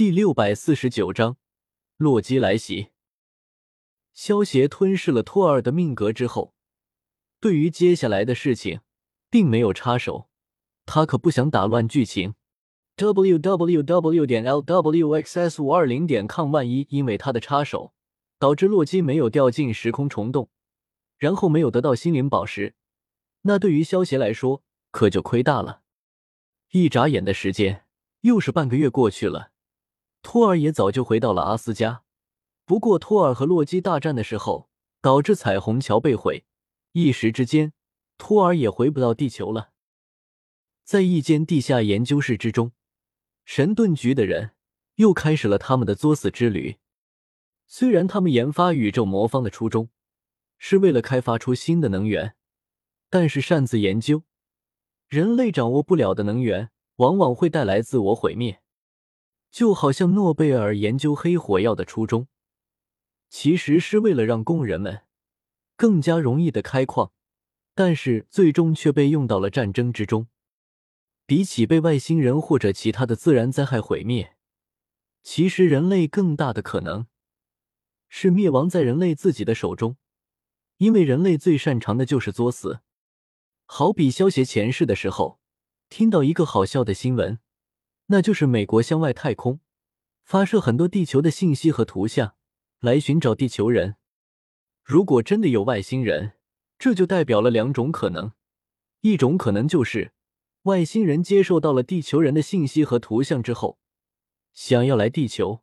第六百四十九章，洛基来袭。萧协吞噬了托尔的命格之后，对于接下来的事情，并没有插手。他可不想打乱剧情。w w w 点 l w x s 五二零点 com，万一因为他的插手，导致洛基没有掉进时空虫洞，然后没有得到心灵宝石，那对于萧协来说可就亏大了。一眨眼的时间，又是半个月过去了，托尔也早就回到了阿斯加。不过，托尔和洛基大战的时候，导致彩虹桥被毁，一时之间，托尔也回不到地球了。在一间地下研究室之中，神盾局的人又开始了他们的作死之旅。虽然他们研发宇宙魔方的初衷是为了开发出新的能源，但是擅自研究人类掌握不了的能源，往往会带来自我毁灭。就好像诺贝尔研究黑火药的初衷，其实是为了让工人们更加容易的开矿，但是最终却被用到了战争之中。比起被外星人或者其他的自然灾害毁灭，其实人类更大的可能是灭亡在人类自己的手中，因为人类最擅长的就是作死。好比消协前世的时候，听到一个好笑的新闻，那就是美国向外太空发射很多地球的信息和图像来寻找地球人。如果真的有外星人，这就代表了两种可能，一种可能就是。外星人接受到了地球人的信息和图像之后，想要来地球，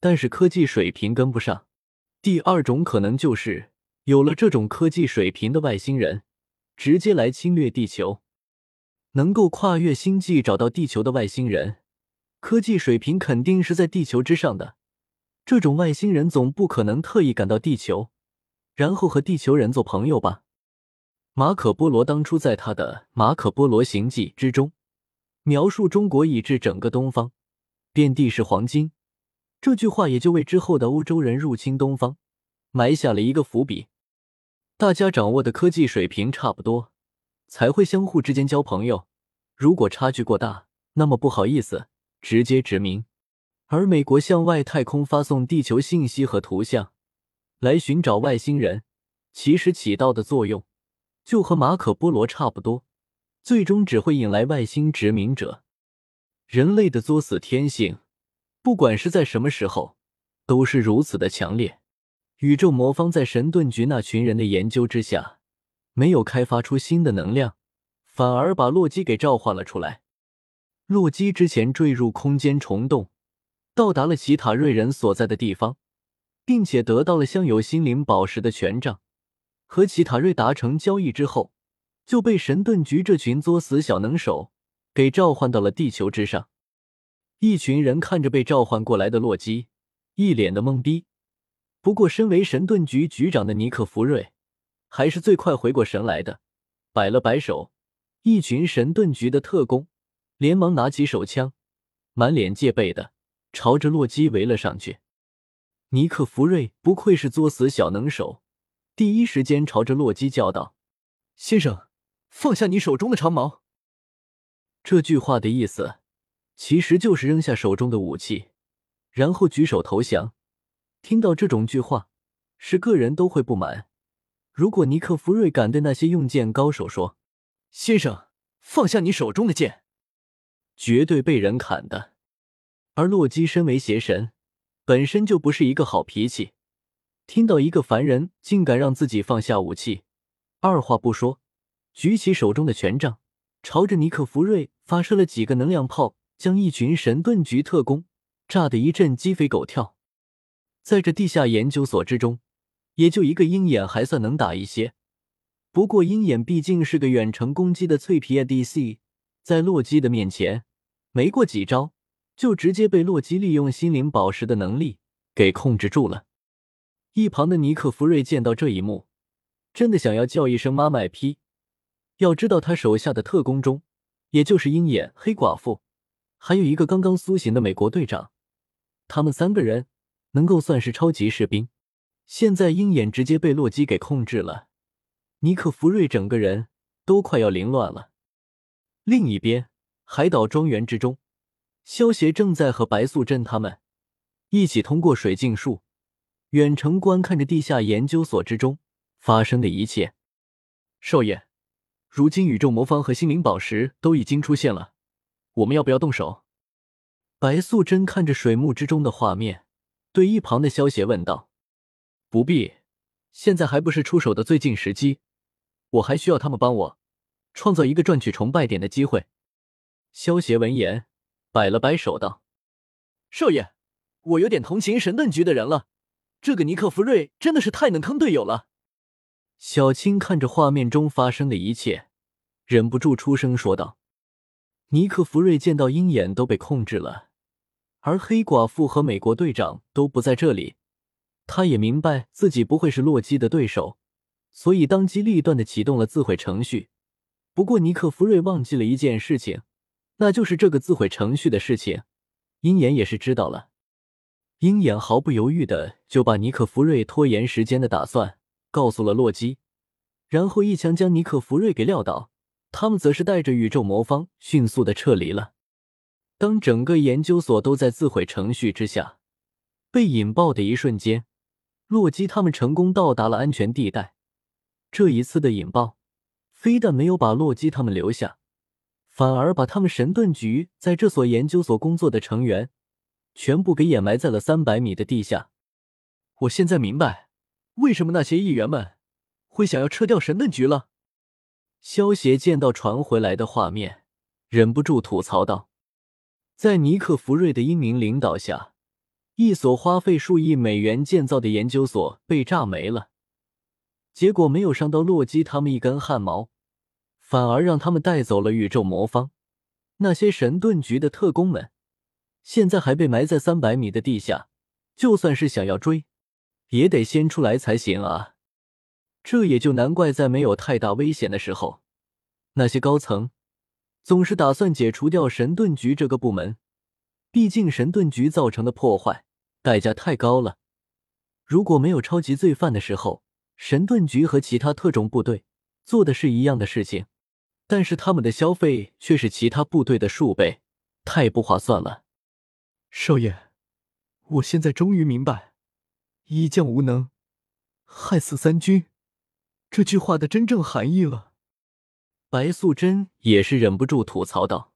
但是科技水平跟不上。第二种可能就是有了这种科技水平的外星人，直接来侵略地球。能够跨越星际找到地球的外星人，科技水平肯定是在地球之上的。这种外星人总不可能特意赶到地球，然后和地球人做朋友吧？马可波罗当初在他的《马可波罗行记》之中，描述中国以至整个东方，遍地是黄金，这句话也就为之后的欧洲人入侵东方埋下了一个伏笔。大家掌握的科技水平差不多，才会相互之间交朋友。如果差距过大，那么不好意思，直接殖民。而美国向外太空发送地球信息和图像，来寻找外星人，其实起到的作用。就和马可波罗差不多，最终只会引来外星殖民者。人类的作死天性，不管是在什么时候，都是如此的强烈。宇宙魔方在神盾局那群人的研究之下，没有开发出新的能量，反而把洛基给召唤了出来。洛基之前坠入空间虫洞，到达了奇塔瑞人所在的地方，并且得到了镶有心灵宝石的权杖。和奇塔瑞达成交易之后，就被神盾局这群作死小能手给召唤到了地球之上。一群人看着被召唤过来的洛基，一脸的懵逼。不过，身为神盾局局长的尼克弗瑞还是最快回过神来的，摆了摆手，一群神盾局的特工连忙拿起手枪，满脸戒备的朝着洛基围了上去。尼克弗瑞不愧是作死小能手。第一时间朝着洛基叫道：“先生，放下你手中的长矛。”这句话的意思，其实就是扔下手中的武器，然后举手投降。听到这种句话，是个人都会不满。如果尼克弗瑞敢对那些用剑高手说：“先生，放下你手中的剑”，绝对被人砍的。而洛基身为邪神，本身就不是一个好脾气。听到一个凡人竟敢让自己放下武器，二话不说，举起手中的权杖，朝着尼克弗瑞发射了几个能量炮，将一群神盾局特工炸得一阵鸡飞狗跳。在这地下研究所之中，也就一个鹰眼还算能打一些。不过鹰眼毕竟是个远程攻击的脆皮 ADC，在洛基的面前，没过几招就直接被洛基利用心灵宝石的能力给控制住了。一旁的尼克弗瑞见到这一幕，真的想要叫一声“妈卖批”。要知道，他手下的特工中，也就是鹰眼、黑寡妇，还有一个刚刚苏醒的美国队长，他们三个人能够算是超级士兵。现在鹰眼直接被洛基给控制了，尼克弗瑞整个人都快要凌乱了。另一边，海岛庄园之中，萧协正在和白素贞他们一起通过水镜术远程观看着地下研究所之中发生的一切。少爷，如今宇宙魔方和心灵宝石都已经出现了，我们要不要动手？白素贞看着水幕之中的画面，对一旁的萧协问道：“不必，现在还不是出手的最近时机，我还需要他们帮我创造一个赚取崇拜点的机会。”萧协闻言。摆了摆手道：“少爷，我有点同情神盾局的人了。这个尼克弗瑞真的是太能坑队友了。”小青看着画面中发生的一切，忍不住出声说道：“尼克弗瑞见到鹰眼都被控制了，而黑寡妇和美国队长都不在这里，他也明白自己不会是洛基的对手，所以当机立断的启动了自毁程序。不过尼克弗瑞忘记了一件事情。”那就是这个自毁程序的事情，鹰眼也是知道了。鹰眼毫不犹豫的就把尼克弗瑞拖延时间的打算告诉了洛基，然后一枪将尼克弗瑞给撂倒。他们则是带着宇宙魔方迅速的撤离了。当整个研究所都在自毁程序之下被引爆的一瞬间，洛基他们成功到达了安全地带。这一次的引爆，非但没有把洛基他们留下。反而把他们神盾局在这所研究所工作的成员全部给掩埋在了三百米的地下。我现在明白为什么那些议员们会想要撤掉神盾局了。萧协见到传回来的画面，忍不住吐槽道：“在尼克弗瑞的英明领导下，一所花费数亿美元建造的研究所被炸没了，结果没有伤到洛基他们一根汗毛。”反而让他们带走了宇宙魔方，那些神盾局的特工们现在还被埋在三百米的地下，就算是想要追，也得先出来才行啊！这也就难怪，在没有太大危险的时候，那些高层总是打算解除掉神盾局这个部门。毕竟神盾局造成的破坏代价太高了。如果没有超级罪犯的时候，神盾局和其他特种部队做的是一样的事情。但是他们的消费却是其他部队的数倍，太不划算了。少爷，我现在终于明白“一将无能，害死三军”这句话的真正含义了。白素贞也是忍不住吐槽道。